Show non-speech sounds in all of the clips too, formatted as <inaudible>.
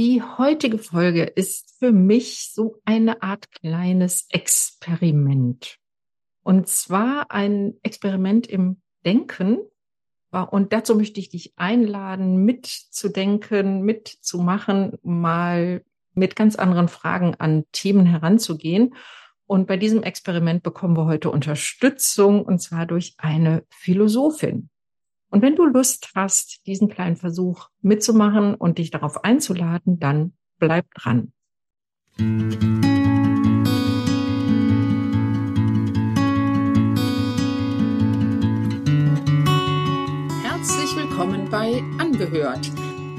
Die heutige Folge ist für mich so eine Art kleines Experiment. Und zwar ein Experiment im Denken. Und dazu möchte ich dich einladen, mitzudenken, mitzumachen, mal mit ganz anderen Fragen an Themen heranzugehen. Und bei diesem Experiment bekommen wir heute Unterstützung, und zwar durch eine Philosophin. Und wenn du Lust hast, diesen kleinen Versuch mitzumachen und dich darauf einzuladen, dann bleib dran. Herzlich willkommen bei Angehört,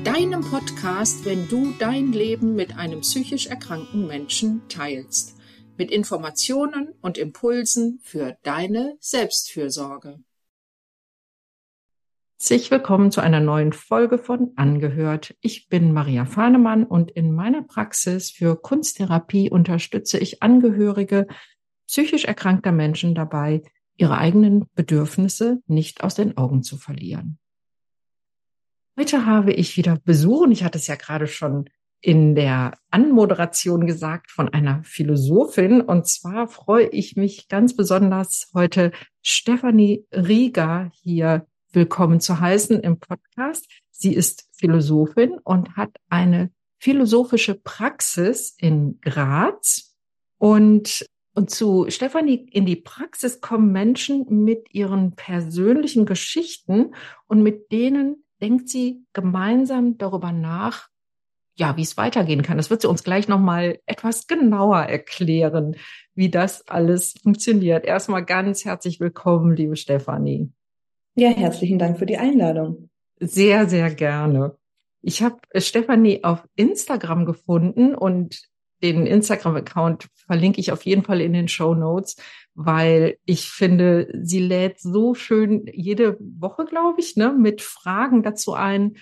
deinem Podcast, wenn du dein Leben mit einem psychisch erkrankten Menschen teilst, mit Informationen und Impulsen für deine Selbstfürsorge. Herzlich willkommen zu einer neuen Folge von Angehört. Ich bin Maria Fahnemann und in meiner Praxis für Kunsttherapie unterstütze ich Angehörige psychisch erkrankter Menschen dabei, ihre eigenen Bedürfnisse nicht aus den Augen zu verlieren. Heute habe ich wieder Besuch und ich hatte es ja gerade schon in der Anmoderation gesagt von einer Philosophin. Und zwar freue ich mich ganz besonders heute Stefanie Rieger hier willkommen zu heißen im Podcast. Sie ist Philosophin und hat eine philosophische Praxis in Graz. Und, und zu Stefanie in die Praxis kommen Menschen mit ihren persönlichen Geschichten und mit denen denkt sie gemeinsam darüber nach, ja, wie es weitergehen kann. Das wird sie uns gleich nochmal etwas genauer erklären, wie das alles funktioniert. Erstmal ganz herzlich willkommen, liebe Stefanie. Ja, herzlichen Dank für die Einladung. Sehr, sehr gerne. Ich habe Stefanie auf Instagram gefunden und den Instagram-Account verlinke ich auf jeden Fall in den Show Notes, weil ich finde, sie lädt so schön jede Woche, glaube ich, ne, mit Fragen dazu ein,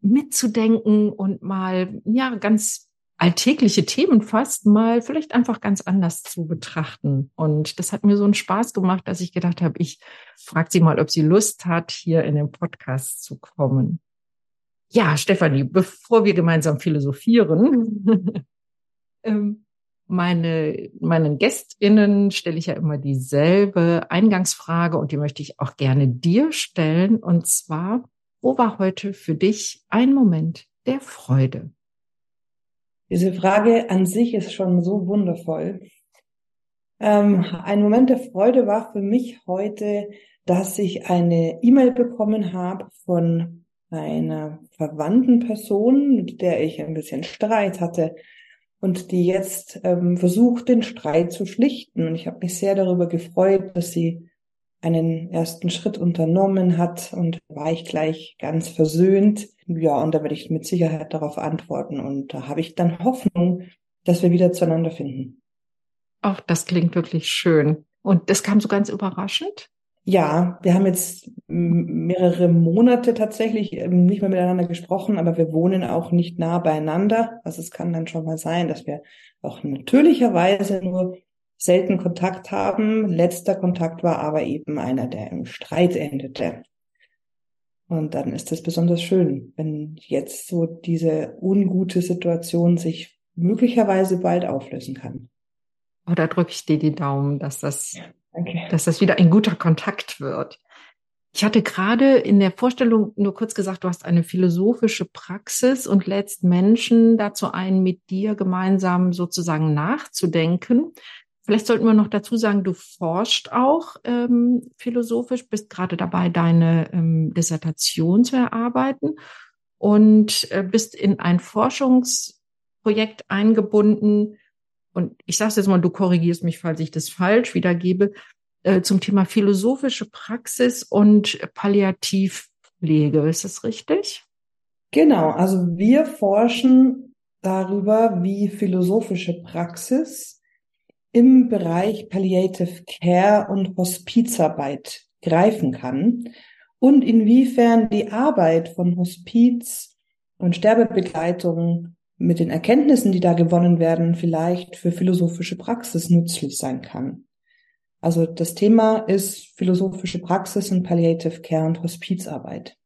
mitzudenken und mal, ja, ganz alltägliche Themen fast mal vielleicht einfach ganz anders zu betrachten. Und das hat mir so einen Spaß gemacht, dass ich gedacht habe, ich frage sie mal, ob sie Lust hat, hier in den Podcast zu kommen. Ja, Stefanie, bevor wir gemeinsam philosophieren, <laughs> ähm, meine, meinen GästInnen stelle ich ja immer dieselbe Eingangsfrage und die möchte ich auch gerne dir stellen. Und zwar, wo war heute für dich ein Moment der Freude? Diese Frage an sich ist schon so wundervoll. Ähm, ein Moment der Freude war für mich heute, dass ich eine E-Mail bekommen habe von einer verwandten Person, mit der ich ein bisschen Streit hatte und die jetzt ähm, versucht, den Streit zu schlichten. Und ich habe mich sehr darüber gefreut, dass sie einen ersten Schritt unternommen hat und war ich gleich ganz versöhnt. Ja, und da werde ich mit Sicherheit darauf antworten und da habe ich dann Hoffnung, dass wir wieder zueinander finden. Ach, das klingt wirklich schön. Und das kam so ganz überraschend? Ja, wir haben jetzt mehrere Monate tatsächlich ähm, nicht mehr miteinander gesprochen, aber wir wohnen auch nicht nah beieinander. Also es kann dann schon mal sein, dass wir auch natürlicherweise nur selten Kontakt haben. Letzter Kontakt war aber eben einer, der im Streit endete. Und dann ist es besonders schön, wenn jetzt so diese ungute Situation sich möglicherweise bald auflösen kann. Oh, da drücke ich dir die Daumen, dass das, ja, dass das wieder ein guter Kontakt wird. Ich hatte gerade in der Vorstellung nur kurz gesagt, du hast eine philosophische Praxis und lädst Menschen dazu ein, mit dir gemeinsam sozusagen nachzudenken. Vielleicht sollten wir noch dazu sagen, du forschst auch ähm, philosophisch, bist gerade dabei, deine ähm, Dissertation zu erarbeiten und äh, bist in ein Forschungsprojekt eingebunden. Und ich sage jetzt mal, du korrigierst mich, falls ich das falsch wiedergebe, äh, zum Thema philosophische Praxis und Palliativpflege. Ist das richtig? Genau, also wir forschen darüber, wie philosophische Praxis im Bereich Palliative Care und Hospizarbeit greifen kann und inwiefern die Arbeit von Hospiz und Sterbebegleitung mit den Erkenntnissen, die da gewonnen werden, vielleicht für philosophische Praxis nützlich sein kann. Also das Thema ist philosophische Praxis und Palliative Care und Hospizarbeit.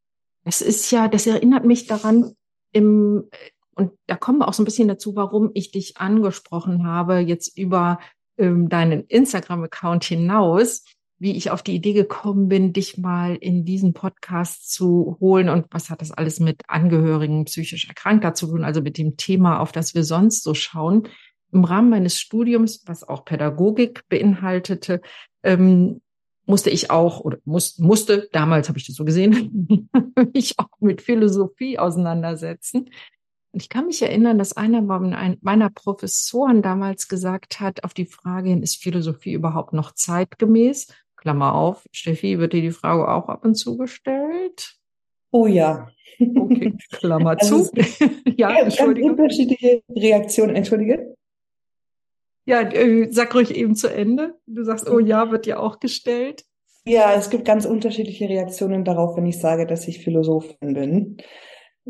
Es ist ja, das erinnert mich daran, im Und da kommen wir auch so ein bisschen dazu, warum ich dich angesprochen habe, jetzt über ähm, deinen Instagram-Account hinaus, wie ich auf die Idee gekommen bin, dich mal in diesen Podcast zu holen und was hat das alles mit Angehörigen psychisch Erkrankter zu tun, also mit dem Thema, auf das wir sonst so schauen. Im Rahmen meines Studiums, was auch Pädagogik beinhaltete, ähm, musste ich auch oder muss, musste, damals habe ich das so gesehen, <laughs> mich auch mit Philosophie auseinandersetzen. Und ich kann mich erinnern, dass einer meiner Professoren damals gesagt hat, auf die Frage hin, ist Philosophie überhaupt noch zeitgemäß? Klammer auf, Steffi, wird dir die Frage auch ab und zu gestellt? Oh ja. Okay, Klammer <laughs> also zu. <laughs> ja, ja Entschuldige. unterschiedliche Reaktionen, entschuldige. Ja, äh, sag ruhig eben zu Ende. Du sagst, oh ja, wird dir auch gestellt. Ja, es gibt ganz unterschiedliche Reaktionen darauf, wenn ich sage, dass ich Philosophin bin.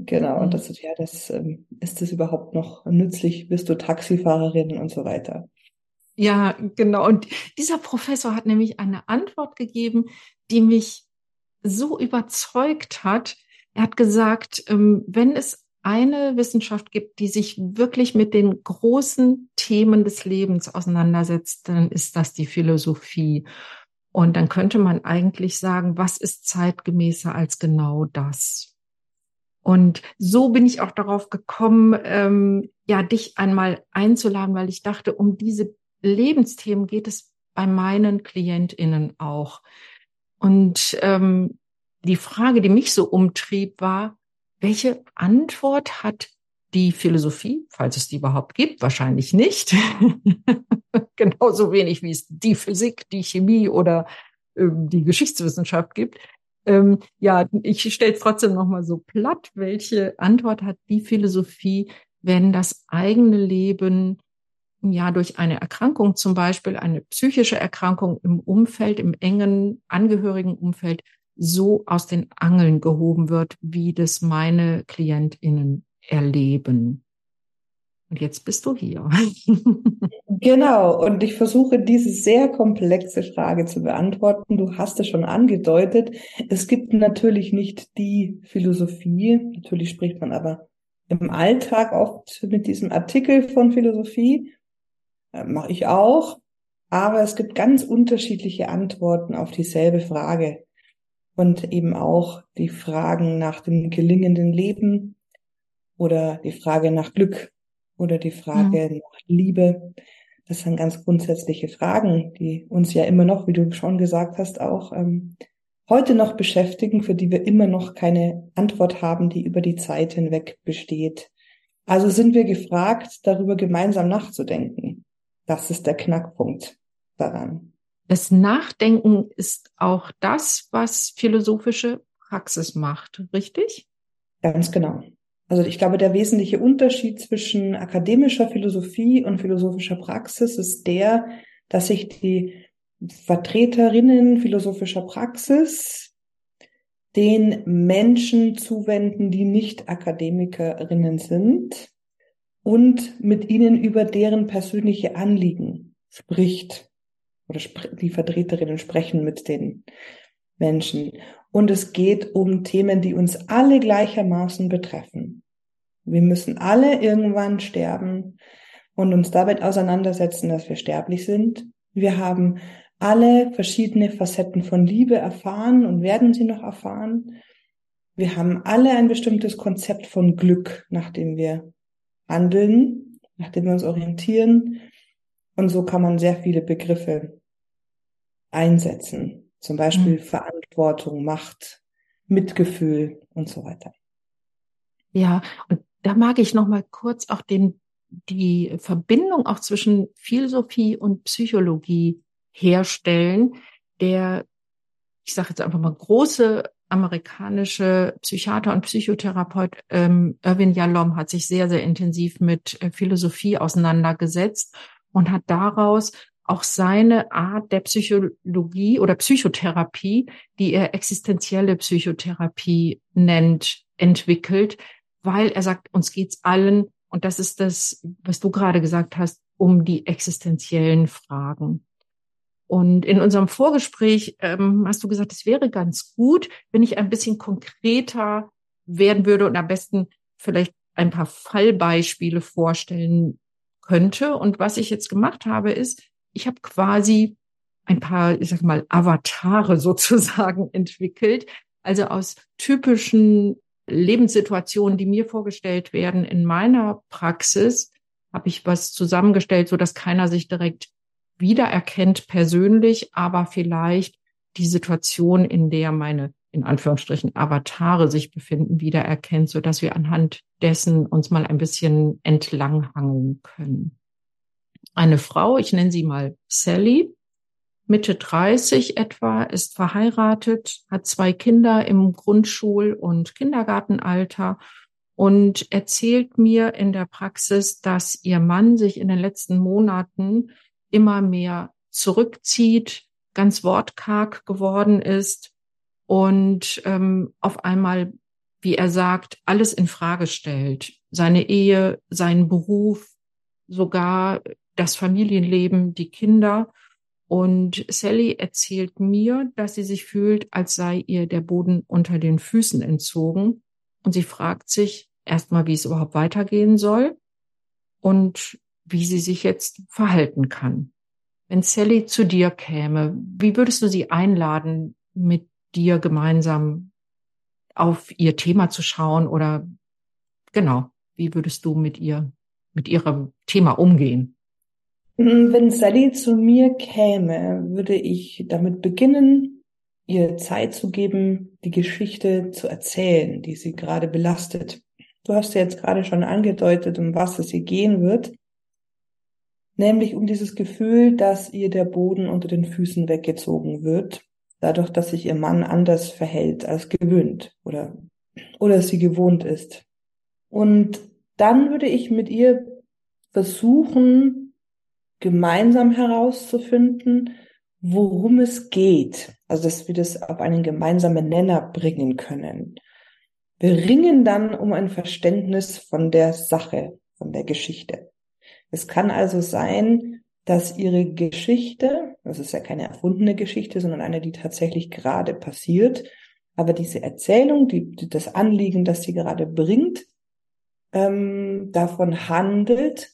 Genau, und mhm. das ist ja, das ähm, ist das überhaupt noch nützlich? Bist du Taxifahrerin und so weiter? Ja, genau. Und dieser Professor hat nämlich eine Antwort gegeben, die mich so überzeugt hat. Er hat gesagt, ähm, wenn es eine Wissenschaft gibt, die sich wirklich mit den großen Themen des Lebens auseinandersetzt, dann ist das die Philosophie. Und dann könnte man eigentlich sagen, was ist zeitgemäßer als genau das? Und so bin ich auch darauf gekommen, ähm, ja, dich einmal einzuladen, weil ich dachte, um diese Lebensthemen geht es bei meinen KlientInnen auch. Und ähm, die Frage, die mich so umtrieb, war, welche Antwort hat die Philosophie, falls es die überhaupt gibt, wahrscheinlich nicht. <laughs> Genauso wenig wie es die Physik, die Chemie oder ähm, die Geschichtswissenschaft gibt. Ähm, ja, ich stelle es trotzdem nochmal so platt. Welche Antwort hat die Philosophie, wenn das eigene Leben ja durch eine Erkrankung, zum Beispiel eine psychische Erkrankung im Umfeld, im engen angehörigen Umfeld, so aus den Angeln gehoben wird, wie das meine KlientInnen erleben? Und jetzt bist du hier. <laughs> genau. Und ich versuche diese sehr komplexe Frage zu beantworten. Du hast es schon angedeutet. Es gibt natürlich nicht die Philosophie. Natürlich spricht man aber im Alltag oft mit diesem Artikel von Philosophie. Äh, Mache ich auch. Aber es gibt ganz unterschiedliche Antworten auf dieselbe Frage. Und eben auch die Fragen nach dem gelingenden Leben oder die Frage nach Glück oder die Frage mhm. nach Liebe. Das sind ganz grundsätzliche Fragen, die uns ja immer noch, wie du schon gesagt hast, auch ähm, heute noch beschäftigen, für die wir immer noch keine Antwort haben, die über die Zeit hinweg besteht. Also sind wir gefragt, darüber gemeinsam nachzudenken. Das ist der Knackpunkt daran. Das Nachdenken ist auch das, was philosophische Praxis macht, richtig? Ganz genau. Also ich glaube, der wesentliche Unterschied zwischen akademischer Philosophie und philosophischer Praxis ist der, dass sich die Vertreterinnen philosophischer Praxis den Menschen zuwenden, die nicht Akademikerinnen sind und mit ihnen über deren persönliche Anliegen spricht oder die Vertreterinnen sprechen mit den Menschen. Und es geht um Themen, die uns alle gleichermaßen betreffen. Wir müssen alle irgendwann sterben und uns damit auseinandersetzen, dass wir sterblich sind. Wir haben alle verschiedene Facetten von Liebe erfahren und werden sie noch erfahren. Wir haben alle ein bestimmtes Konzept von Glück, nach dem wir handeln, nach dem wir uns orientieren. Und so kann man sehr viele Begriffe einsetzen. Zum Beispiel mhm. Verantwortung, Macht, Mitgefühl und so weiter. Ja, und da mag ich noch mal kurz auch den, die Verbindung auch zwischen Philosophie und Psychologie herstellen. Der, ich sage jetzt einfach mal, große amerikanische Psychiater und Psychotherapeut ähm, Irwin Yalom hat sich sehr, sehr intensiv mit äh, Philosophie auseinandergesetzt und hat daraus auch seine Art der Psychologie oder Psychotherapie, die er existenzielle Psychotherapie nennt, entwickelt, weil er sagt, uns geht's allen, und das ist das, was du gerade gesagt hast, um die existenziellen Fragen. Und in unserem Vorgespräch ähm, hast du gesagt, es wäre ganz gut, wenn ich ein bisschen konkreter werden würde und am besten vielleicht ein paar Fallbeispiele vorstellen könnte. Und was ich jetzt gemacht habe, ist, ich habe quasi ein paar, ich sag mal, Avatare <laughs> sozusagen entwickelt. Also aus typischen Lebenssituationen, die mir vorgestellt werden in meiner Praxis, habe ich was zusammengestellt, so dass keiner sich direkt wiedererkennt persönlich, aber vielleicht die Situation, in der meine in Anführungsstrichen Avatare sich befinden, wiedererkennt, so dass wir anhand dessen uns mal ein bisschen entlanghangeln können. Eine Frau, ich nenne sie mal Sally, Mitte 30 etwa, ist verheiratet, hat zwei Kinder im Grundschul- und Kindergartenalter und erzählt mir in der Praxis, dass ihr Mann sich in den letzten Monaten immer mehr zurückzieht, ganz wortkarg geworden ist und ähm, auf einmal, wie er sagt, alles in Frage stellt. Seine Ehe, seinen Beruf, sogar das Familienleben, die Kinder. Und Sally erzählt mir, dass sie sich fühlt, als sei ihr der Boden unter den Füßen entzogen. Und sie fragt sich erstmal, wie es überhaupt weitergehen soll und wie sie sich jetzt verhalten kann. Wenn Sally zu dir käme, wie würdest du sie einladen, mit dir gemeinsam auf ihr Thema zu schauen oder genau, wie würdest du mit ihr, mit ihrem Thema umgehen? Mm, wenn Sally zu mir käme, würde ich damit beginnen, ihr Zeit zu geben, die Geschichte zu erzählen, die sie gerade belastet. Du hast ja jetzt gerade schon angedeutet, um was es ihr gehen wird, nämlich um dieses Gefühl, dass ihr der Boden unter den Füßen weggezogen wird dadurch, dass sich ihr Mann anders verhält als gewöhnt oder, oder sie gewohnt ist. Und dann würde ich mit ihr versuchen, gemeinsam herauszufinden, worum es geht. Also, dass wir das auf einen gemeinsamen Nenner bringen können. Wir ringen dann um ein Verständnis von der Sache, von der Geschichte. Es kann also sein, dass ihre Geschichte, das ist ja keine erfundene Geschichte, sondern eine, die tatsächlich gerade passiert, aber diese Erzählung, die, das Anliegen, das sie gerade bringt, ähm, davon handelt,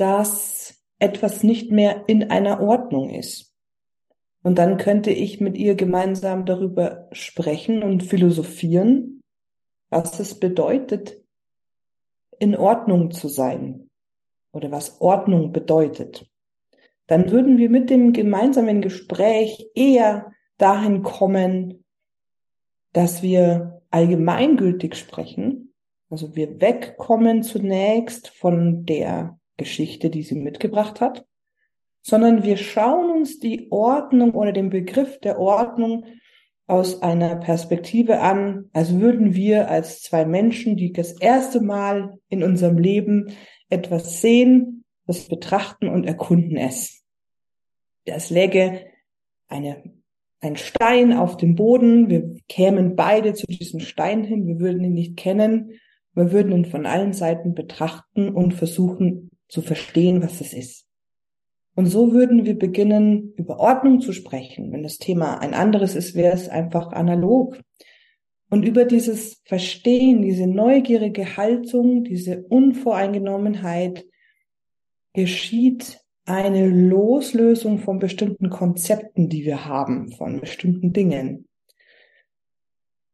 dass etwas nicht mehr in einer Ordnung ist. Und dann könnte ich mit ihr gemeinsam darüber sprechen und philosophieren, was es bedeutet, in Ordnung zu sein, oder was Ordnung bedeutet, dann würden wir mit dem gemeinsamen Gespräch eher dahin kommen, dass wir allgemeingültig sprechen. Also wir wegkommen zunächst von der Geschichte, die sie mitgebracht hat, sondern wir schauen uns die Ordnung oder den Begriff der Ordnung aus einer Perspektive an, als würden wir als zwei Menschen, die das erste Mal in unserem Leben etwas sehen, das betrachten und erkunden es. Es läge eine, ein Stein auf dem Boden, wir kämen beide zu diesem Stein hin, wir würden ihn nicht kennen, wir würden ihn von allen Seiten betrachten und versuchen zu verstehen, was es ist. Und so würden wir beginnen, über Ordnung zu sprechen. Wenn das Thema ein anderes ist, wäre es einfach analog. Und über dieses Verstehen, diese neugierige Haltung, diese Unvoreingenommenheit geschieht eine Loslösung von bestimmten Konzepten, die wir haben, von bestimmten Dingen.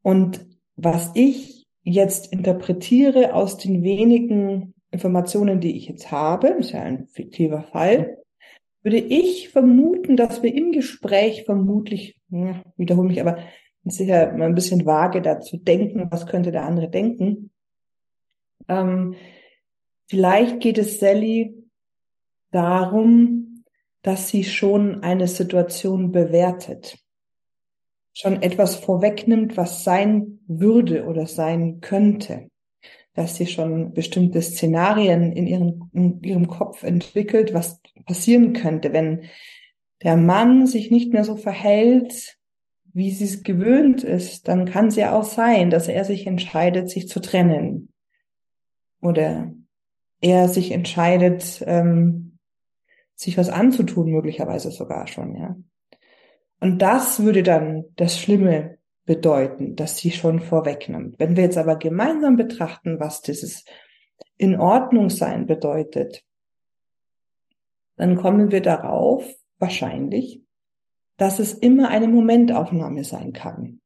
Und was ich jetzt interpretiere aus den wenigen Informationen, die ich jetzt habe, ist ja ein fiktiver Fall, würde ich vermuten, dass wir im Gespräch vermutlich, ja, wiederhole mich aber, sicher mal ein bisschen vage dazu denken, was könnte der andere denken. Ähm, vielleicht geht es Sally darum, dass sie schon eine Situation bewertet, schon etwas vorwegnimmt, was sein würde oder sein könnte, dass sie schon bestimmte Szenarien in, ihren, in ihrem Kopf entwickelt, was passieren könnte, wenn der Mann sich nicht mehr so verhält, wie sie es gewöhnt ist, dann kann es ja auch sein, dass er sich entscheidet, sich zu trennen. Oder er sich entscheidet, ähm, sich was anzutun, möglicherweise sogar schon, ja. Und das würde dann das Schlimme bedeuten, das sie schon vorwegnimmt. Wenn wir jetzt aber gemeinsam betrachten, was dieses in Ordnung sein bedeutet, dann kommen wir darauf, wahrscheinlich, dass es immer eine Momentaufnahme sein kann.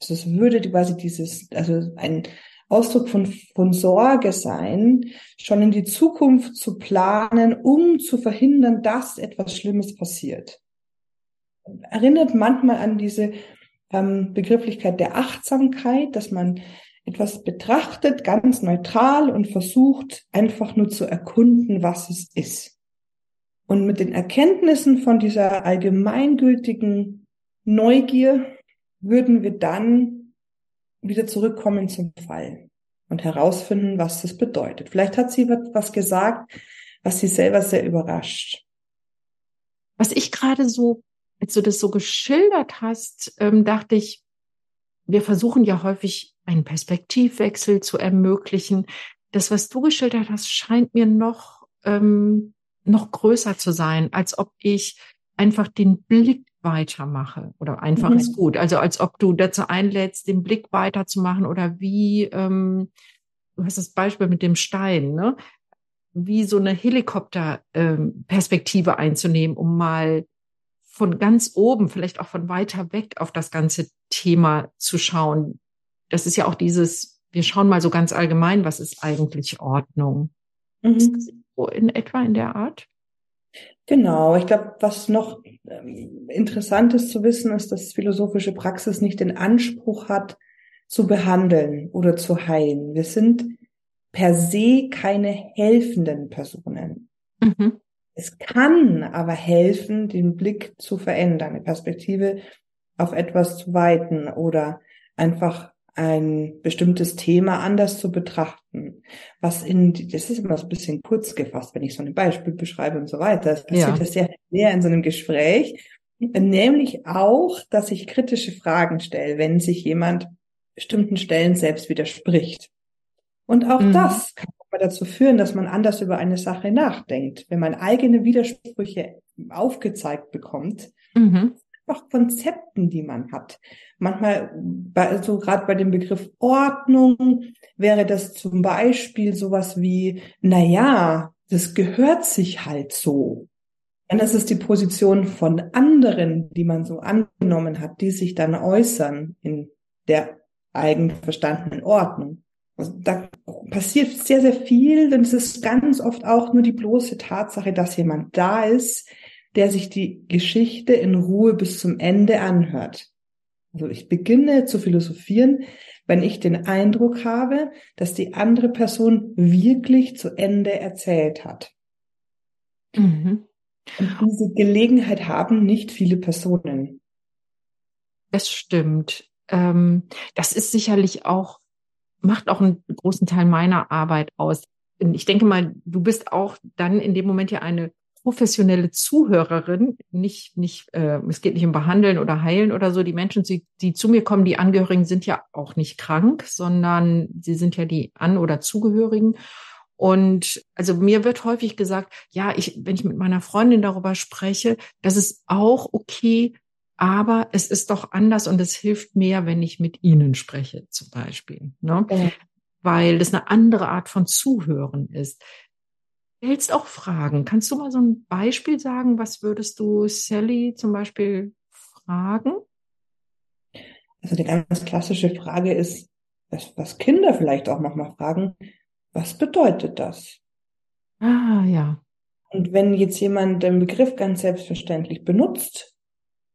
Also es würde quasi dieses, also ein Ausdruck von, von Sorge sein, schon in die Zukunft zu planen, um zu verhindern, dass etwas Schlimmes passiert. Erinnert manchmal an diese ähm, Begrifflichkeit der Achtsamkeit, dass man etwas betrachtet, ganz neutral und versucht einfach nur zu erkunden, was es ist. Und mit den Erkenntnissen von dieser allgemeingültigen Neugier würden wir dann wieder zurückkommen zum Fall und herausfinden, was das bedeutet. Vielleicht hat sie was gesagt, was sie selber sehr überrascht. Was ich gerade so, als du das so geschildert hast, ähm, dachte ich, wir versuchen ja häufig einen Perspektivwechsel zu ermöglichen. Das, was du geschildert hast, scheint mir noch, ähm, noch größer zu sein, als ob ich einfach den Blick weitermache oder einfach mhm. ist gut. Also als ob du dazu einlädst, den Blick weiterzumachen oder wie, ähm, du hast das Beispiel mit dem Stein, ne? wie so eine Helikopterperspektive ähm, einzunehmen, um mal von ganz oben, vielleicht auch von weiter weg auf das ganze Thema zu schauen. Das ist ja auch dieses, wir schauen mal so ganz allgemein, was ist eigentlich Ordnung? Mhm. Ist das so in etwa in der Art? Genau, ich glaube, was noch ähm, interessant ist zu wissen, ist, dass philosophische Praxis nicht den Anspruch hat, zu behandeln oder zu heilen. Wir sind per se keine helfenden Personen. Mhm. Es kann aber helfen, den Blick zu verändern, eine Perspektive auf etwas zu weiten oder einfach ein bestimmtes Thema anders zu betrachten. Was in, das ist immer so ein bisschen kurz gefasst, wenn ich so ein Beispiel beschreibe und so weiter. Es passiert ja. sehr sehr in so einem Gespräch. Nämlich auch, dass ich kritische Fragen stelle, wenn sich jemand bestimmten Stellen selbst widerspricht. Und auch mhm. das kann dazu führen, dass man anders über eine Sache nachdenkt. Wenn man eigene Widersprüche aufgezeigt bekommt, mhm. auch Konzepten, die man hat. Manchmal, bei, so gerade bei dem Begriff Ordnung, wäre das zum Beispiel sowas wie, na ja, das gehört sich halt so. Dann ist es die Position von anderen, die man so angenommen hat, die sich dann äußern in der eigen verstandenen Ordnung. Also da passiert sehr, sehr viel, denn es ist ganz oft auch nur die bloße Tatsache, dass jemand da ist, der sich die Geschichte in Ruhe bis zum Ende anhört. Also ich beginne zu philosophieren, wenn ich den Eindruck habe, dass die andere Person wirklich zu Ende erzählt hat. Mhm. Und diese Gelegenheit haben nicht viele Personen. Das stimmt. Ähm, das ist sicherlich auch, macht auch einen großen Teil meiner Arbeit aus. Ich denke mal, du bist auch dann in dem Moment ja eine professionelle Zuhörerin, nicht, nicht, äh, es geht nicht um Behandeln oder Heilen oder so. Die Menschen, die, die zu mir kommen, die Angehörigen sind ja auch nicht krank, sondern sie sind ja die An- oder Zugehörigen. Und also mir wird häufig gesagt, ja, ich, wenn ich mit meiner Freundin darüber spreche, das ist auch okay, aber es ist doch anders und es hilft mehr, wenn ich mit Ihnen spreche, zum Beispiel. Ne? Ja. Weil das eine andere Art von Zuhören ist. Du hältst auch Fragen. Kannst du mal so ein Beispiel sagen? Was würdest du Sally zum Beispiel fragen? Also die ganz klassische Frage ist, was, was Kinder vielleicht auch nochmal fragen, was bedeutet das? Ah, ja. Und wenn jetzt jemand den Begriff ganz selbstverständlich benutzt,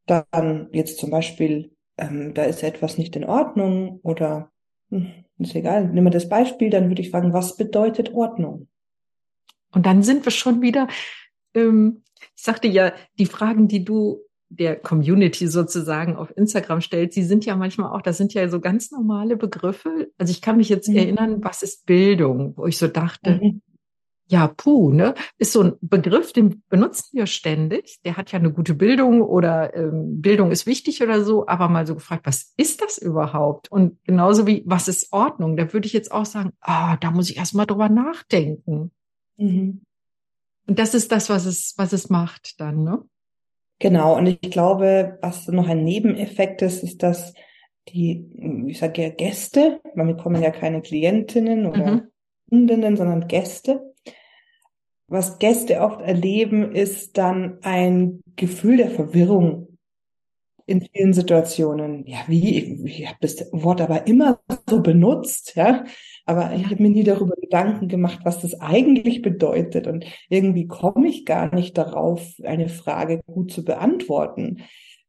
dann jetzt zum Beispiel, ähm, da ist etwas nicht in Ordnung oder hm, ist egal, nehmen wir das Beispiel, dann würde ich fragen, was bedeutet Ordnung? Und dann sind wir schon wieder, ähm, ich sagte ja, die Fragen, die du der Community sozusagen auf Instagram stellt, sie sind ja manchmal auch, das sind ja so ganz normale Begriffe. Also ich kann mich jetzt mhm. erinnern, was ist Bildung, wo ich so dachte, mhm. Ja, puh, ne? Ist so ein Begriff, den benutzen wir ständig. Der hat ja eine gute Bildung oder ähm, Bildung ist wichtig oder so, aber mal so gefragt, was ist das überhaupt? Und genauso wie, was ist Ordnung? Da würde ich jetzt auch sagen, ah, da muss ich erstmal drüber nachdenken. Mhm. Und das ist das, was es, was es macht dann, ne? Genau. Und ich glaube, was noch ein Nebeneffekt ist, ist, dass die, ich sage ja Gäste, weil wir kommen ja keine Klientinnen oder mhm. Kundinnen, sondern Gäste. Was Gäste oft erleben, ist dann ein Gefühl der Verwirrung in vielen Situationen. Ja, wie? Ich, habe das Wort aber immer so benutzt, ja. Aber ich habe mir nie darüber Gedanken gemacht, was das eigentlich bedeutet. Und irgendwie komme ich gar nicht darauf, eine Frage gut zu beantworten.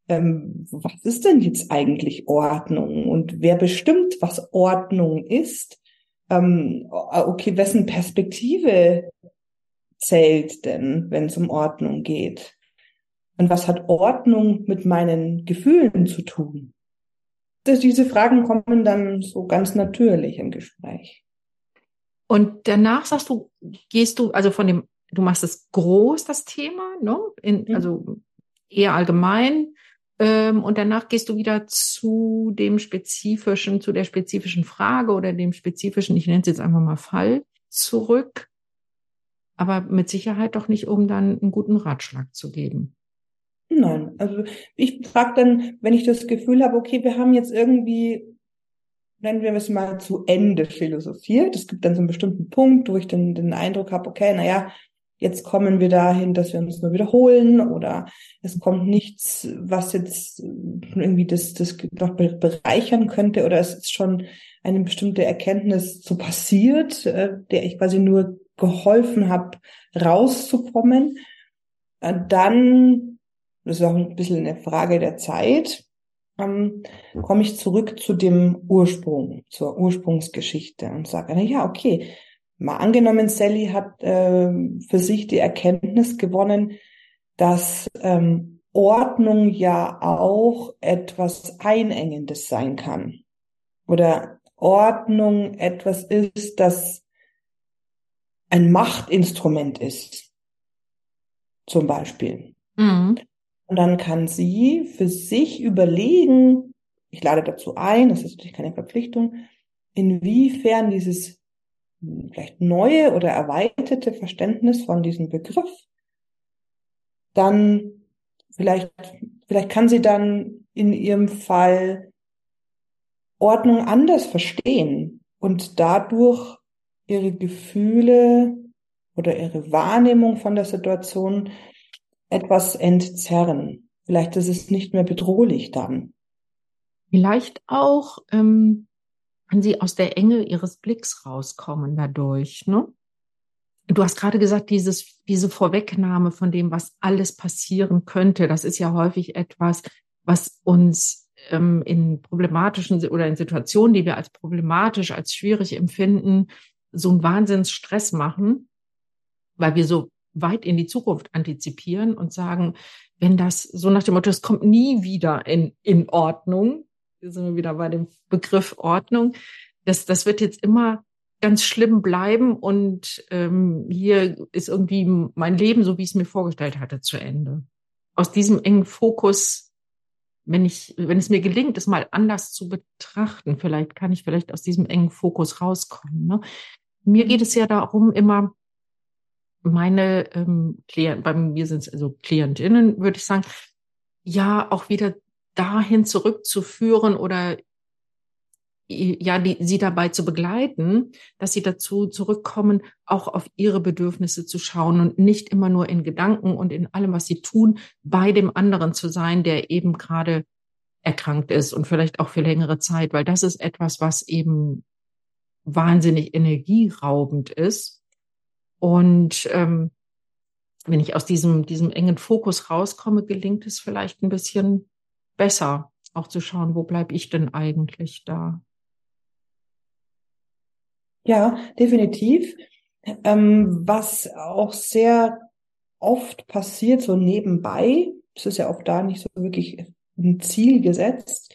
Ähm, was ist denn jetzt eigentlich Ordnung? Und wer bestimmt, was Ordnung ist? Ähm, okay, wessen Perspektive zählt denn, wenn es um Ordnung geht? Und was hat Ordnung mit meinen Gefühlen zu tun? Diese Fragen kommen dann so ganz natürlich im Gespräch. Und danach sagst du, gehst du, also von dem, du machst es groß, das Thema, ne? In, mhm. Also eher allgemein. Ähm, und danach gehst du wieder zu dem spezifischen, zu der spezifischen Frage oder dem spezifischen, ich nenne es jetzt einfach mal Fall, zurück. Aber mit Sicherheit doch nicht, um dann einen guten Ratschlag zu geben. Nein, also ich frage dann, wenn ich das Gefühl habe, okay, wir haben jetzt irgendwie, nennen wir es mal zu Ende philosophiert. Es gibt dann so einen bestimmten Punkt, wo ich dann den Eindruck habe, okay, naja, jetzt kommen wir dahin, dass wir uns nur wiederholen oder es kommt nichts, was jetzt irgendwie das, das noch bereichern könnte oder es ist schon eine bestimmte Erkenntnis so passiert, äh, der ich quasi nur geholfen habe, rauszukommen. Äh, dann das ist auch ein bisschen eine Frage der Zeit, ähm, komme ich zurück zu dem Ursprung, zur Ursprungsgeschichte und sage, na ja, okay, mal angenommen, Sally hat äh, für sich die Erkenntnis gewonnen, dass ähm, Ordnung ja auch etwas Einengendes sein kann. Oder Ordnung etwas ist, das ein Machtinstrument ist. Zum Beispiel. Mhm. Und dann kann sie für sich überlegen, ich lade dazu ein, das ist natürlich keine Verpflichtung, inwiefern dieses vielleicht neue oder erweiterte Verständnis von diesem Begriff dann vielleicht, vielleicht kann sie dann in ihrem Fall Ordnung anders verstehen und dadurch ihre Gefühle oder ihre Wahrnehmung von der Situation etwas entzerren. Vielleicht ist es nicht mehr bedrohlich dann. Vielleicht auch ähm, kann sie aus der Enge ihres Blicks rauskommen dadurch. Ne? Du hast gerade gesagt, dieses, diese Vorwegnahme von dem, was alles passieren könnte, das ist ja häufig etwas, was uns ähm, in problematischen oder in Situationen, die wir als problematisch, als schwierig empfinden, so einen Wahnsinnsstress machen, weil wir so weit in die Zukunft antizipieren und sagen, wenn das so nach dem Motto, es kommt nie wieder in, in Ordnung, wir sind wieder bei dem Begriff Ordnung, das, das wird jetzt immer ganz schlimm bleiben und ähm, hier ist irgendwie mein Leben, so wie ich es mir vorgestellt hatte, zu Ende. Aus diesem engen Fokus, wenn ich, wenn es mir gelingt, es mal anders zu betrachten, vielleicht kann ich vielleicht aus diesem engen Fokus rauskommen. Ne? Mir geht es ja darum, immer meine ähm, Klienten, bei mir sind es also Klientinnen, würde ich sagen, ja auch wieder dahin zurückzuführen oder ja, die, sie dabei zu begleiten, dass sie dazu zurückkommen, auch auf ihre Bedürfnisse zu schauen und nicht immer nur in Gedanken und in allem, was sie tun, bei dem anderen zu sein, der eben gerade erkrankt ist und vielleicht auch für längere Zeit, weil das ist etwas, was eben wahnsinnig energieraubend ist und ähm, wenn ich aus diesem, diesem engen Fokus rauskomme, gelingt es vielleicht ein bisschen besser, auch zu schauen, wo bleibe ich denn eigentlich da? Ja, definitiv. Ähm, was auch sehr oft passiert, so nebenbei, es ist ja auch da nicht so wirklich ein Ziel gesetzt,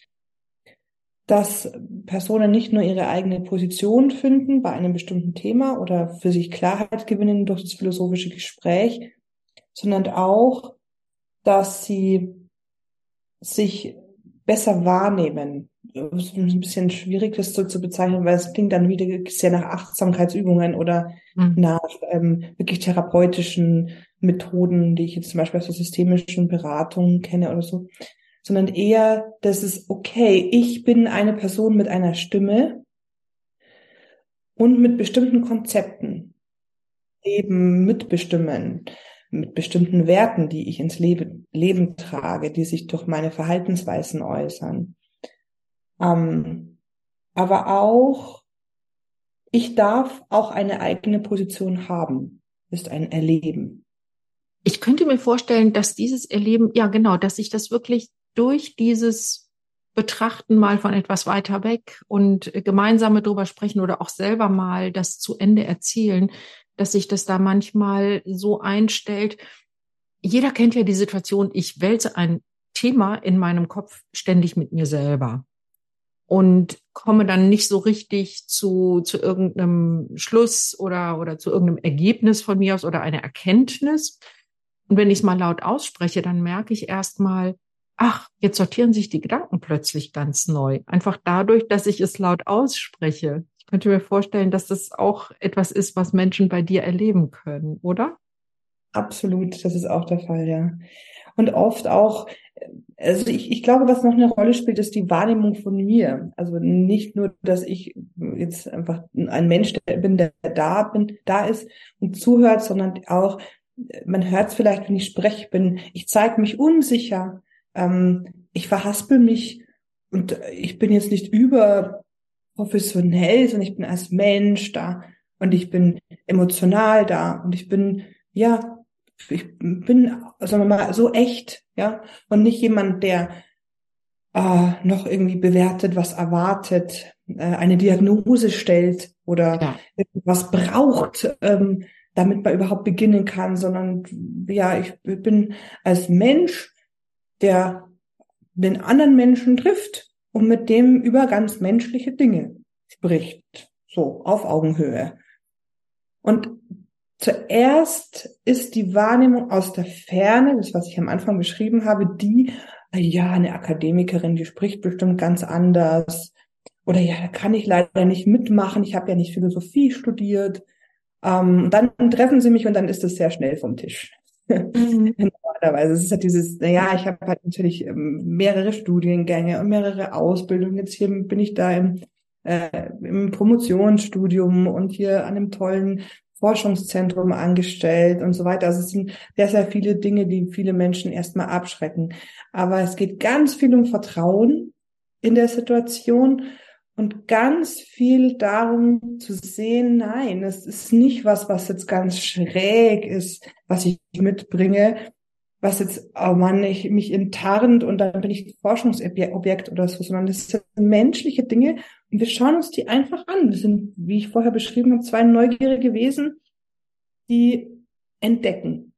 dass Personen nicht nur ihre eigene Position finden bei einem bestimmten Thema oder für sich Klarheit gewinnen durch das philosophische Gespräch, sondern auch, dass sie sich besser wahrnehmen. Ein bisschen schwierig, das so zu bezeichnen, weil es klingt dann wieder sehr nach Achtsamkeitsübungen oder mhm. nach ähm, wirklich therapeutischen Methoden, die ich jetzt zum Beispiel aus der systemischen Beratung kenne oder so sondern eher, dass es okay, ich bin eine Person mit einer Stimme und mit bestimmten Konzepten, eben mitbestimmen, mit bestimmten Werten, die ich ins Leben, Leben trage, die sich durch meine Verhaltensweisen äußern. Ähm, aber auch, ich darf auch eine eigene Position haben, ist ein Erleben. Ich könnte mir vorstellen, dass dieses Erleben, ja genau, dass sich das wirklich durch dieses Betrachten mal von etwas weiter weg und gemeinsame drüber sprechen oder auch selber mal das zu Ende erzählen, dass sich das da manchmal so einstellt. Jeder kennt ja die Situation, ich wälze ein Thema in meinem Kopf ständig mit mir selber und komme dann nicht so richtig zu, zu irgendeinem Schluss oder, oder zu irgendeinem Ergebnis von mir aus oder einer Erkenntnis. Und wenn ich es mal laut ausspreche, dann merke ich erst mal, ach, jetzt sortieren sich die Gedanken plötzlich ganz neu. Einfach dadurch, dass ich es laut ausspreche. Ich könnte mir vorstellen, dass das auch etwas ist, was Menschen bei dir erleben können, oder? Absolut, das ist auch der Fall, ja. Und oft auch, also ich, ich glaube, was noch eine Rolle spielt, ist die Wahrnehmung von mir. Also nicht nur, dass ich jetzt einfach ein Mensch bin, der da bin, da ist und zuhört, sondern auch, man hört es vielleicht, wenn ich spreche, bin, ich zeige mich unsicher, ähm, ich verhaspel mich und ich bin jetzt nicht überprofessionell, sondern ich bin als Mensch da und ich bin emotional da und ich bin, ja, ich bin, sagen wir mal, so echt, ja, und nicht jemand, der äh, noch irgendwie bewertet, was erwartet, äh, eine Diagnose stellt oder ja. was braucht, ähm, damit man überhaupt beginnen kann, sondern ja, ich bin als Mensch der den anderen Menschen trifft und mit dem über ganz menschliche Dinge spricht. So, auf Augenhöhe. Und zuerst ist die Wahrnehmung aus der Ferne, das was ich am Anfang beschrieben habe, die, ja, eine Akademikerin, die spricht bestimmt ganz anders. Oder ja, da kann ich leider nicht mitmachen, ich habe ja nicht Philosophie studiert. Ähm, dann treffen sie mich und dann ist es sehr schnell vom Tisch. Mhm. <laughs> Normalerweise. Es ist halt dieses, naja, ich habe halt natürlich ähm, mehrere Studiengänge und mehrere Ausbildungen. Jetzt hier bin ich da im, äh, im Promotionsstudium und hier an einem tollen Forschungszentrum angestellt und so weiter. Also es sind sehr, sehr viele Dinge, die viele Menschen erstmal abschrecken. Aber es geht ganz viel um Vertrauen in der Situation und ganz viel darum zu sehen, nein, es ist nicht was, was jetzt ganz schräg ist, was ich mitbringe, was jetzt, oh Mann, ich mich enttarnt und dann bin ich Forschungsobjekt oder so, sondern das sind menschliche Dinge wir schauen uns die einfach an. Das sind, wie ich vorher beschrieben habe, zwei neugierige Wesen, die entdecken.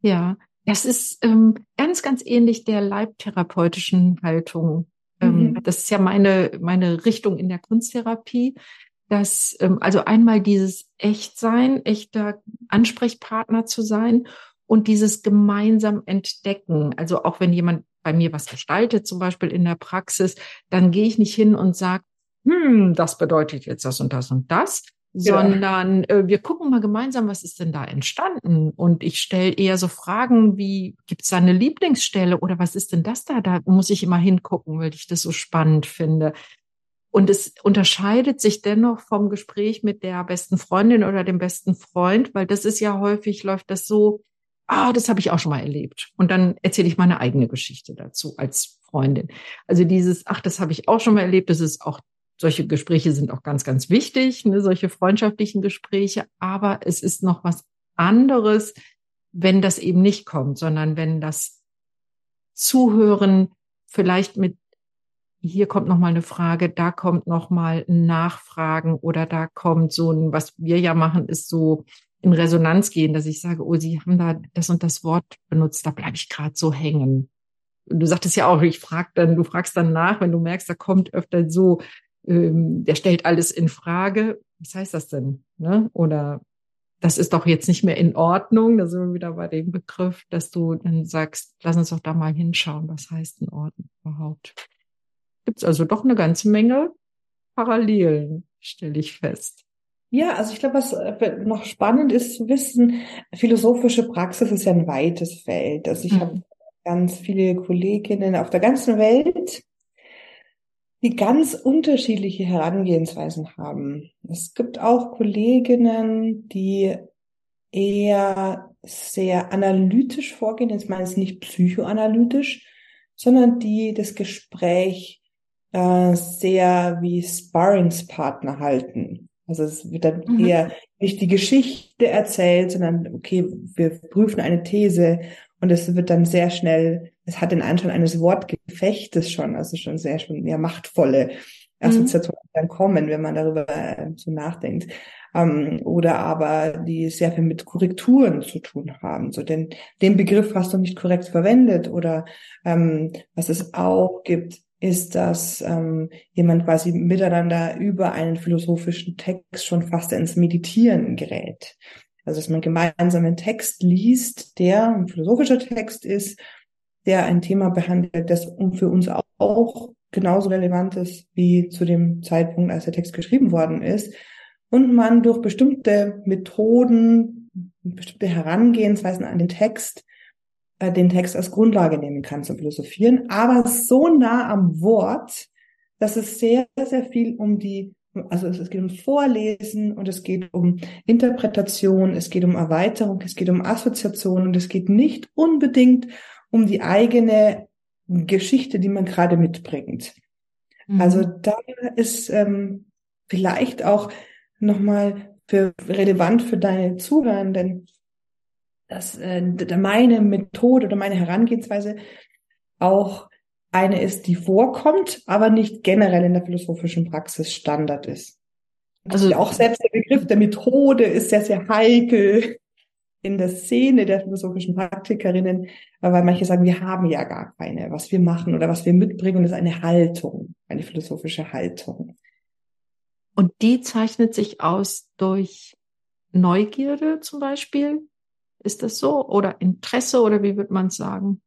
Ja, das ist ähm, ganz, ganz ähnlich der leibtherapeutischen Haltung ähm, mhm. Das ist ja meine, meine Richtung in der Kunsttherapie, dass ähm, also einmal dieses Echtsein, echter Ansprechpartner zu sein und dieses gemeinsam entdecken. Also auch wenn jemand bei mir was gestaltet, zum Beispiel in der Praxis, dann gehe ich nicht hin und sage, hm, das bedeutet jetzt das und das und das, sondern äh, wir gucken mal gemeinsam, was ist denn da entstanden? Und ich stelle eher so Fragen wie, gibt es da eine Lieblingsstelle oder was ist denn das da? Da muss ich immer hingucken, weil ich das so spannend finde. Und es unterscheidet sich dennoch vom Gespräch mit der besten Freundin oder dem besten Freund, weil das ist ja häufig, läuft das so, ah, das habe ich auch schon mal erlebt. Und dann erzähle ich meine eigene Geschichte dazu als Freundin. Also dieses, ach, das habe ich auch schon mal erlebt, das ist auch solche Gespräche sind auch ganz, ganz wichtig, ne, solche freundschaftlichen Gespräche. Aber es ist noch was anderes, wenn das eben nicht kommt, sondern wenn das Zuhören vielleicht mit hier kommt noch mal eine Frage, da kommt noch mal ein Nachfragen oder da kommt so ein, was wir ja machen, ist so in Resonanz gehen, dass ich sage, oh, Sie haben da das und das Wort benutzt, da bleibe ich gerade so hängen. Du sagtest ja auch, ich frag dann, du fragst dann nach, wenn du merkst, da kommt öfter so ähm, der stellt alles in Frage. Was heißt das denn? Ne? Oder das ist doch jetzt nicht mehr in Ordnung. Da sind wir wieder bei dem Begriff, dass du dann sagst, lass uns doch da mal hinschauen, was heißt in Ordnung überhaupt. Gibt es also doch eine ganze Menge Parallelen, stelle ich fest. Ja, also ich glaube, was äh, noch spannend ist zu wissen, philosophische Praxis ist ja ein weites Feld. Also ich mhm. habe ganz viele Kolleginnen auf der ganzen Welt, die ganz unterschiedliche Herangehensweisen haben. Es gibt auch Kolleginnen, die eher sehr analytisch vorgehen, jetzt meine ich nicht psychoanalytisch, sondern die das Gespräch äh, sehr wie Sparringspartner halten. Also es wird dann mhm. eher nicht die Geschichte erzählt, sondern okay, wir prüfen eine These und es wird dann sehr schnell, es hat den Anschein eines Wortgefechtes schon, also schon sehr schon ja machtvolle Assoziationen mhm. dann kommen, wenn man darüber äh, so nachdenkt. Ähm, oder aber die sehr viel mit Korrekturen zu tun haben. So denn den Begriff hast du nicht korrekt verwendet oder ähm, was es auch gibt, ist, dass ähm, jemand quasi miteinander über einen philosophischen Text schon fast ins Meditieren gerät. Also dass man gemeinsam einen Text liest, der ein philosophischer Text ist, der ein Thema behandelt, das für uns auch genauso relevant ist wie zu dem Zeitpunkt, als der Text geschrieben worden ist. Und man durch bestimmte Methoden, bestimmte Herangehensweisen an den Text den Text als Grundlage nehmen kann zum Philosophieren, aber so nah am Wort, dass es sehr, sehr viel um die, also es geht um Vorlesen und es geht um Interpretation, es geht um Erweiterung, es geht um Assoziation und es geht nicht unbedingt um die eigene Geschichte, die man gerade mitbringt. Mhm. Also da ist ähm, vielleicht auch nochmal für relevant für deine Zuhörenden, dass äh, meine Methode oder meine Herangehensweise auch eine ist, die vorkommt, aber nicht generell in der philosophischen Praxis Standard ist. Also auch selbst der Begriff der Methode ist sehr, sehr heikel in der Szene der philosophischen Praktikerinnen, weil manche sagen, wir haben ja gar keine. Was wir machen oder was wir mitbringen, ist eine Haltung, eine philosophische Haltung. Und die zeichnet sich aus durch Neugierde zum Beispiel, ist das so? Oder Interesse oder wie würde man sagen?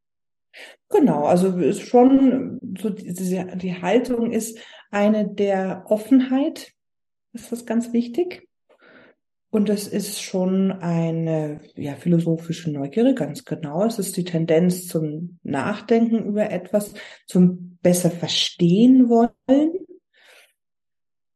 Genau, also ist schon so die, die Haltung ist eine der Offenheit, ist das ganz wichtig. Und es ist schon eine ja, philosophische Neugierde, ganz genau. Es ist die Tendenz zum Nachdenken über etwas, zum besser verstehen wollen.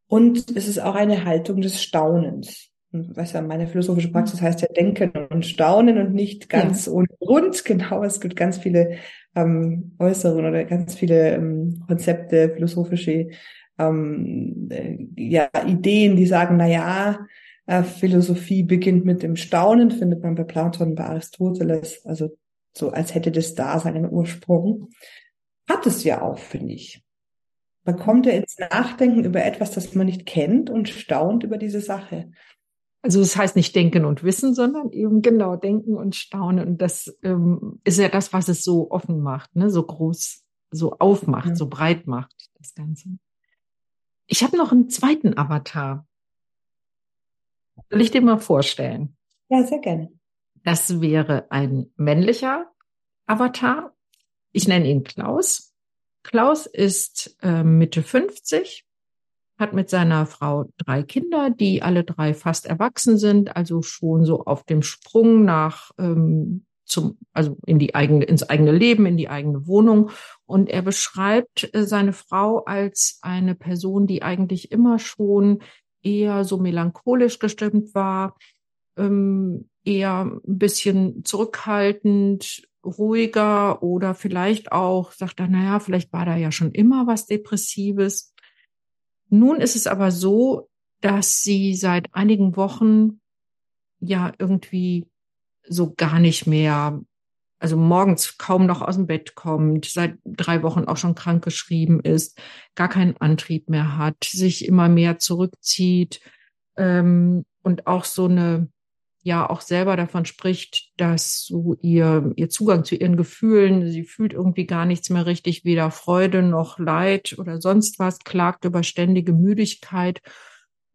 Und es ist auch eine Haltung des Staunens was ja, meine philosophische Praxis heißt ja Denken und Staunen und nicht ganz ja. ohne Grund. <laughs> Genau, es gibt ganz viele ähm, Äußerungen oder ganz viele ähm, Konzepte, philosophische ähm, äh, ja, Ideen, die sagen, na ja, äh, Philosophie beginnt mit dem Staunen, findet man bei Platon, bei Aristoteles, also so als hätte das da seinen Ursprung. Hat es ja auch, finde ich. Man kommt ja ins Nachdenken über etwas, das man nicht kennt und staunt über diese Sache. Also das heißt nicht denken und wissen, sondern eben genau denken und staunen. Und das ähm, ist ja das, was es so offen macht, ne? so groß, so aufmacht, ja. so breit macht, das Ganze. Ich habe noch einen zweiten Avatar. Soll ich dir mal vorstellen? Ja, sehr gerne. Das wäre ein männlicher Avatar. Ich nenne ihn Klaus. Klaus ist äh, Mitte 50, hat mit seiner Frau drei Kinder, die alle drei fast erwachsen sind, also schon so auf dem Sprung nach ähm, zum, also in die eigene, ins eigene Leben, in die eigene Wohnung. Und er beschreibt äh, seine Frau als eine Person, die eigentlich immer schon eher so melancholisch gestimmt war, ähm, eher ein bisschen zurückhaltend, ruhiger oder vielleicht auch, sagt er, naja, vielleicht war da ja schon immer was Depressives. Nun ist es aber so, dass sie seit einigen Wochen ja irgendwie so gar nicht mehr, also morgens kaum noch aus dem Bett kommt, seit drei Wochen auch schon krank geschrieben ist, gar keinen Antrieb mehr hat, sich immer mehr zurückzieht ähm, und auch so eine ja auch selber davon spricht, dass so ihr, ihr Zugang zu ihren Gefühlen, sie fühlt irgendwie gar nichts mehr richtig, weder Freude noch Leid oder sonst was, klagt über ständige Müdigkeit.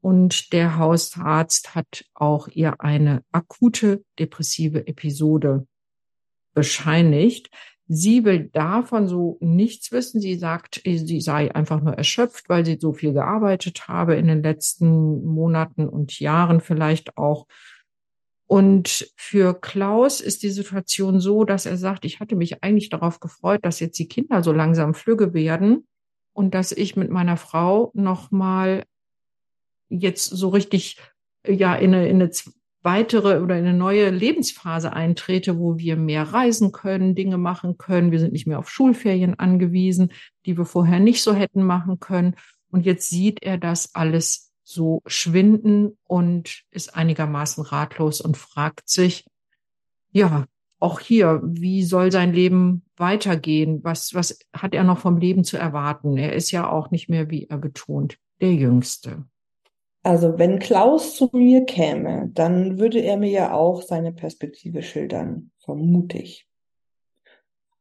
Und der Hausarzt hat auch ihr eine akute depressive Episode bescheinigt. Sie will davon so nichts wissen. Sie sagt, sie sei einfach nur erschöpft, weil sie so viel gearbeitet habe in den letzten Monaten und Jahren vielleicht auch Und für Klaus ist die Situation so, dass er sagt, ich hatte mich eigentlich darauf gefreut, dass jetzt die Kinder so langsam flügge werden und dass ich mit meiner Frau nochmal jetzt so richtig ja in eine, in eine weitere oder in eine neue Lebensphase eintrete, wo wir mehr reisen können, Dinge machen können. Wir sind nicht mehr auf Schulferien angewiesen, die wir vorher nicht so hätten machen können. Und jetzt sieht er das alles so schwinden und ist einigermaßen ratlos und fragt sich, ja, auch hier, wie soll sein Leben weitergehen? Was, was hat er noch vom Leben zu erwarten? Er ist ja auch nicht mehr, wie er betont, der Jüngste. Also wenn Klaus zu mir käme, dann würde er mir ja auch seine Perspektive schildern, vermute ich.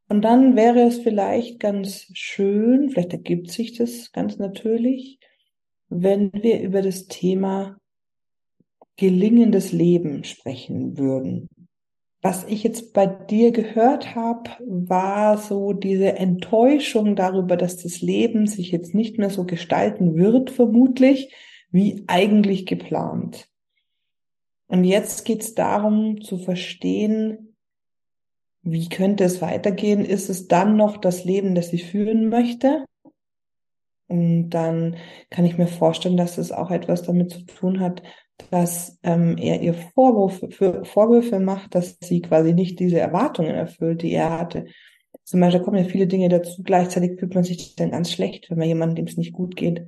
Und dann wäre es vielleicht ganz schön, vielleicht ergibt sich das ganz natürlich, wenn wir über das Thema gelingendes Leben sprechen würden. Was ich jetzt bei dir gehört habe, war so diese Enttäuschung darüber, dass das Leben sich jetzt nicht mehr so gestalten wird, vermutlich, wie eigentlich geplant. Und jetzt geht es darum zu verstehen, wie könnte es weitergehen? Ist es dann noch das Leben, das sie führen möchte? Und dann kann ich mir vorstellen, dass es auch etwas damit zu tun hat, dass ähm, er ihr Vorwürfe, für, Vorwürfe macht, dass sie quasi nicht diese Erwartungen erfüllt, die er hatte. Zum Beispiel kommen ja viele Dinge dazu. Gleichzeitig fühlt man sich dann ganz schlecht, wenn man jemandem, dem es nicht gut geht,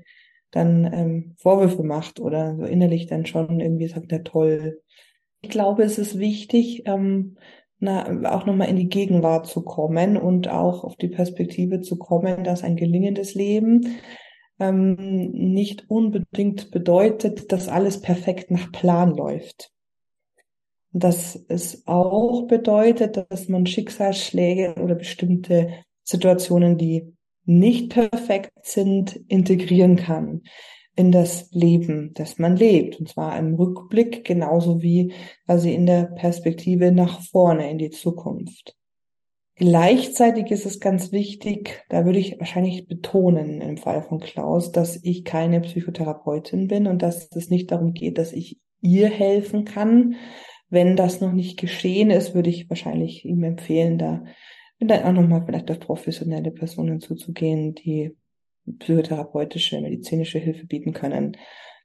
dann ähm, Vorwürfe macht oder so innerlich dann schon irgendwie sagt, ja toll. Ich glaube, es ist wichtig, ähm, na, auch nochmal in die Gegenwart zu kommen und auch auf die Perspektive zu kommen, dass ein gelingendes Leben ähm, nicht unbedingt bedeutet, dass alles perfekt nach Plan läuft. Dass es auch bedeutet, dass man Schicksalsschläge oder bestimmte Situationen, die nicht perfekt sind, integrieren kann in das Leben, das man lebt. Und zwar im Rückblick genauso wie quasi in der Perspektive nach vorne in die Zukunft. Gleichzeitig ist es ganz wichtig, da würde ich wahrscheinlich betonen im Fall von Klaus, dass ich keine Psychotherapeutin bin und dass es nicht darum geht, dass ich ihr helfen kann. Wenn das noch nicht geschehen ist, würde ich wahrscheinlich ihm empfehlen, da dann auch nochmal vielleicht auf professionelle Personen zuzugehen, die psychotherapeutische, medizinische Hilfe bieten können,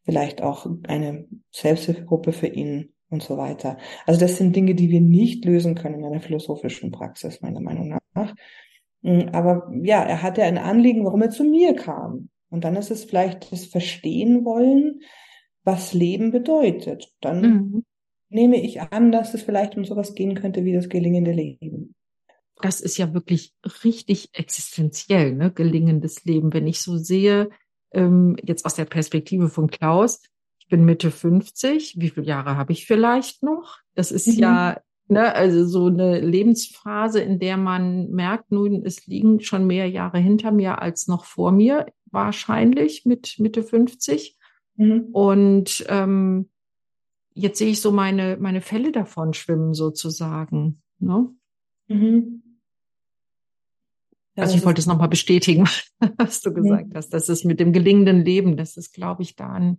vielleicht auch eine Selbsthilfegruppe für ihn und so weiter. Also das sind Dinge, die wir nicht lösen können in einer philosophischen Praxis, meiner Meinung nach. Mm, aber ja, er hatte ein Anliegen, warum er zu mir kam. Und dann ist es vielleicht das Verstehen wollen, was Leben bedeutet. Dann mhm. nehme ich an, dass es vielleicht um sowas gehen könnte wie das gelingende Leben das ist ja wirklich richtig existenziell, ne? gelingendes Leben. Wenn ich so sehe, ähm, jetzt aus der Perspektive von Klaus, ich bin Mitte 50, wie viele Jahre habe ich vielleicht noch? Das ist mhm. ja ne, also so eine Lebensphase, in der man merkt, nun, es liegen schon mehr Jahre hinter mir als noch vor mir, wahrscheinlich mit Mitte 50. Mhm. Und ähm, jetzt sehe ich so meine, meine Fälle davon schwimmen sozusagen. Ne? Mhm. Also ich wollte es nochmal bestätigen, <laughs> was du gesagt ja. hast. Das ist mit dem gelingenden Leben, das ist, glaube ich, da ein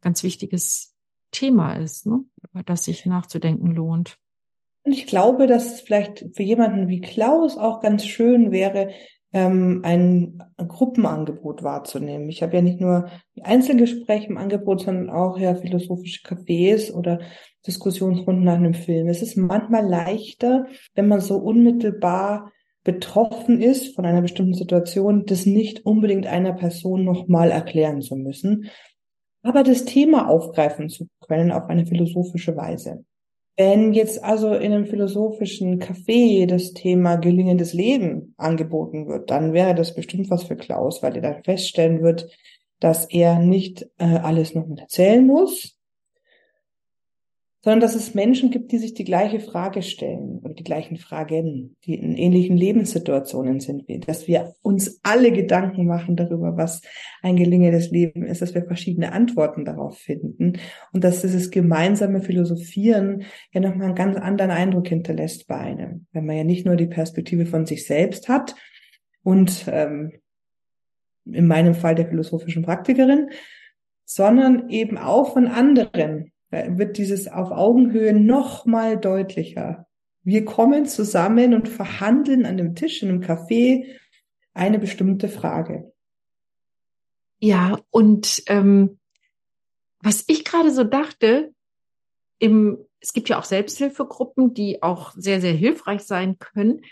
ganz wichtiges Thema ist, ne? über das sich nachzudenken lohnt. Und ich glaube, dass es vielleicht für jemanden wie Klaus auch ganz schön wäre, ähm, ein Gruppenangebot wahrzunehmen. Ich habe ja nicht nur Einzelgespräche im Angebot, sondern auch ja philosophische Cafés oder Diskussionsrunden nach einem Film. Es ist manchmal leichter, wenn man so unmittelbar betroffen ist von einer bestimmten Situation, das nicht unbedingt einer Person nochmal erklären zu müssen, aber das Thema aufgreifen zu können auf eine philosophische Weise. Wenn jetzt also in einem philosophischen Café das Thema gelingendes Leben angeboten wird, dann wäre das bestimmt was für Klaus, weil er dann feststellen wird, dass er nicht äh, alles noch erzählen muss, sondern dass es Menschen gibt, die sich die gleiche Frage stellen oder die gleichen Fragen, die in ähnlichen Lebenssituationen sind dass wir uns alle Gedanken machen darüber, was ein gelingendes Leben ist, dass wir verschiedene Antworten darauf finden und dass dieses gemeinsame Philosophieren ja nochmal einen ganz anderen Eindruck hinterlässt bei einem, wenn man ja nicht nur die Perspektive von sich selbst hat und ähm, in meinem Fall der philosophischen Praktikerin, sondern eben auch von anderen wird dieses auf Augenhöhe noch mal deutlicher. Wir kommen zusammen und verhandeln an dem Tisch in einem Café eine bestimmte Frage. Ja, und ähm, was ich gerade so dachte, im, es gibt ja auch Selbsthilfegruppen, die auch sehr, sehr hilfreich sein können.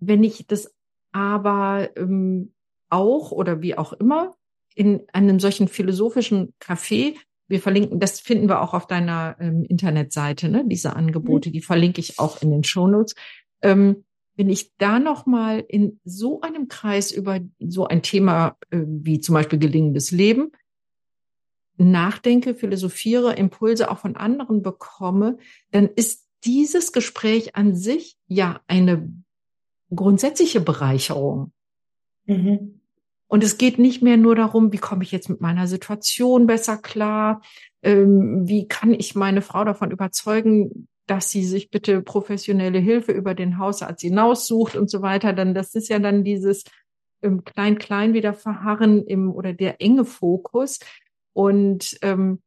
Wenn ich das aber ähm, auch oder wie auch immer in einem solchen philosophischen Café, wir verlinken, das finden wir auch auf deiner ähm, Internetseite, ne, diese Angebote, mhm. die verlinke ich auch in den Shownotes. Ähm, wenn ich da nochmal in so einem Kreis über so ein Thema äh, wie zum Beispiel gelingendes Leben nachdenke, philosophiere, Impulse auch von anderen bekomme, dann ist dieses Gespräch an sich ja eine grundsätzliche Bereicherung. Mhm. Und es geht nicht mehr nur darum, wie komme ich jetzt mit meiner Situation besser klar, ähm, wie kann ich meine Frau davon überzeugen, dass sie sich bitte professionelle Hilfe über den Hausarzt hinaussucht und so weiter. Dann das ist ja dann dieses ähm, klein klein wieder verharren im oder der enge Fokus. Und ähm,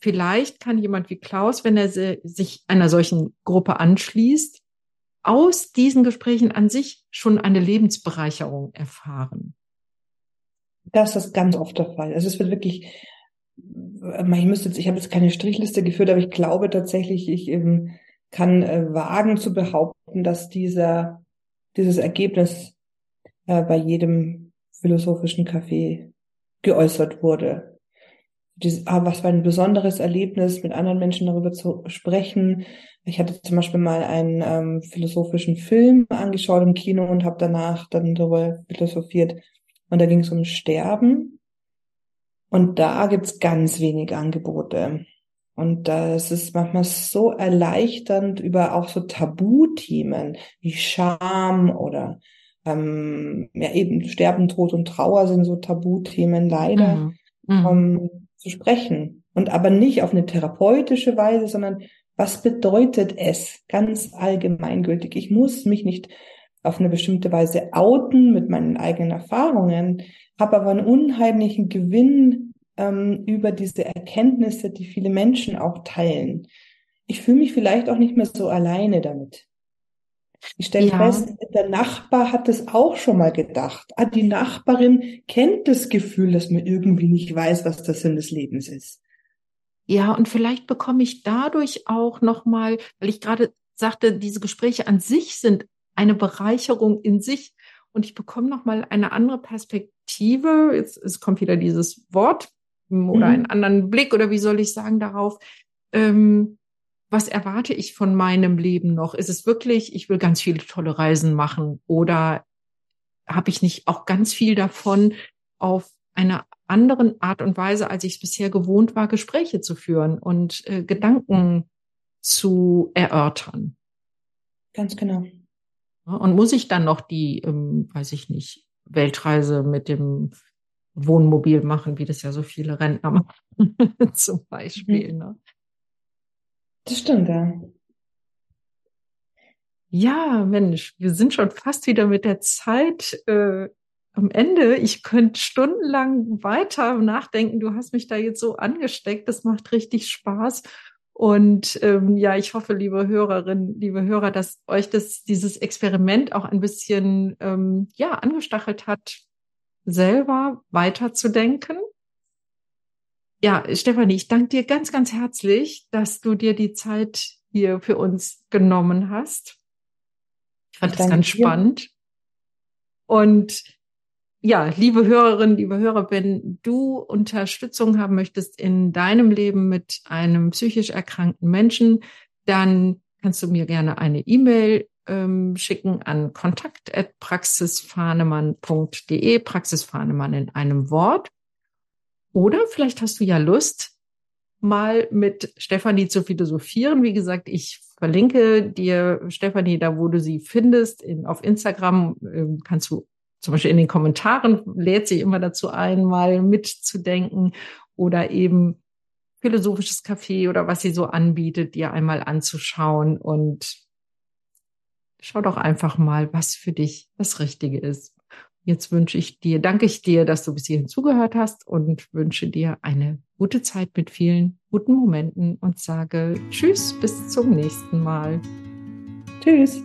vielleicht kann jemand wie Klaus, wenn er sich einer solchen Gruppe anschließt, aus diesen Gesprächen an sich schon eine Lebensbereicherung erfahren. Das ist ganz oft der Fall. Also es wird wirklich, ich müsste jetzt, ich habe jetzt keine Strichliste geführt, aber ich glaube tatsächlich, ich eben kann äh, wagen zu behaupten, dass dieser, dieses Ergebnis äh, bei jedem philosophischen Café geäußert wurde dieses, ah, was war ein besonderes Erlebnis, mit anderen Menschen darüber zu sprechen. Ich hatte zum Beispiel mal einen ähm, philosophischen Film angeschaut im Kino und habe danach dann darüber philosophiert. Und da ging es um Sterben. Und da gibt's ganz wenig Angebote. Und das ist manchmal so erleichternd über auch so Tabuthemen wie Scham oder ähm, ja eben Sterben, Tod und Trauer sind so Tabuthemen leider. Mhm. Mhm. Zu sprechen. Und aber nicht auf eine therapeutische Weise, sondern was bedeutet es ganz allgemeingültig? Ich muss mich nicht auf eine bestimmte Weise outen mit meinen eigenen Erfahrungen, habe aber einen unheimlichen Gewinn ähm, über diese Erkenntnisse, die viele Menschen auch teilen. Ich fühle mich vielleicht auch nicht mehr so alleine damit. Ich stelle ja. fest, der Nachbar hat es auch schon mal gedacht. Ah, die Nachbarin kennt das Gefühl, dass man irgendwie nicht weiß, was der Sinn des Lebens ist. Ja, und vielleicht bekomme ich dadurch auch nochmal, weil ich gerade sagte, diese Gespräche an sich sind eine Bereicherung in sich. Und ich bekomme nochmal eine andere Perspektive. Jetzt es kommt wieder dieses Wort oder mhm. einen anderen Blick oder wie soll ich sagen darauf. Ähm, was erwarte ich von meinem Leben noch? Ist es wirklich, ich will ganz viele tolle Reisen machen oder habe ich nicht auch ganz viel davon, auf einer anderen Art und Weise, als ich es bisher gewohnt war, Gespräche zu führen und äh, Gedanken zu erörtern? Ganz genau. Und muss ich dann noch die, ähm, weiß ich nicht, Weltreise mit dem Wohnmobil machen, wie das ja so viele Rentner machen, <laughs> zum Beispiel. Mhm. Ne? Das stimmt, ja. Ja, Mensch, wir sind schon fast wieder mit der Zeit äh, am Ende. Ich könnte stundenlang weiter nachdenken. Du hast mich da jetzt so angesteckt. Das macht richtig Spaß. Und ähm, ja, ich hoffe, liebe Hörerinnen, liebe Hörer, dass euch das dieses Experiment auch ein bisschen ähm, ja angestachelt hat, selber weiterzudenken ja, Stefanie, ich danke dir ganz, ganz herzlich, dass du dir die Zeit hier für uns genommen hast. Ich fand ich das ganz dir. spannend. Und ja, liebe Hörerinnen, liebe Hörer, wenn du Unterstützung haben möchtest in deinem Leben mit einem psychisch erkrankten Menschen, dann kannst du mir gerne eine E-Mail ähm, schicken an kontakt.praxisfahnemann.de, Praxisfahnemann in einem Wort. Oder vielleicht hast du ja Lust, mal mit Stefanie zu philosophieren. Wie gesagt, ich verlinke dir Stefanie da, wo du sie findest. In, auf Instagram äh, kannst du zum Beispiel in den Kommentaren lädt sie immer dazu ein, mal mitzudenken oder eben philosophisches Café oder was sie so anbietet, dir einmal anzuschauen und schau doch einfach mal, was für dich das Richtige ist. Jetzt wünsche ich dir, danke ich dir, dass du bis hierhin zugehört hast und wünsche dir eine gute Zeit mit vielen guten Momenten und sage Tschüss, bis zum nächsten Mal. Tschüss.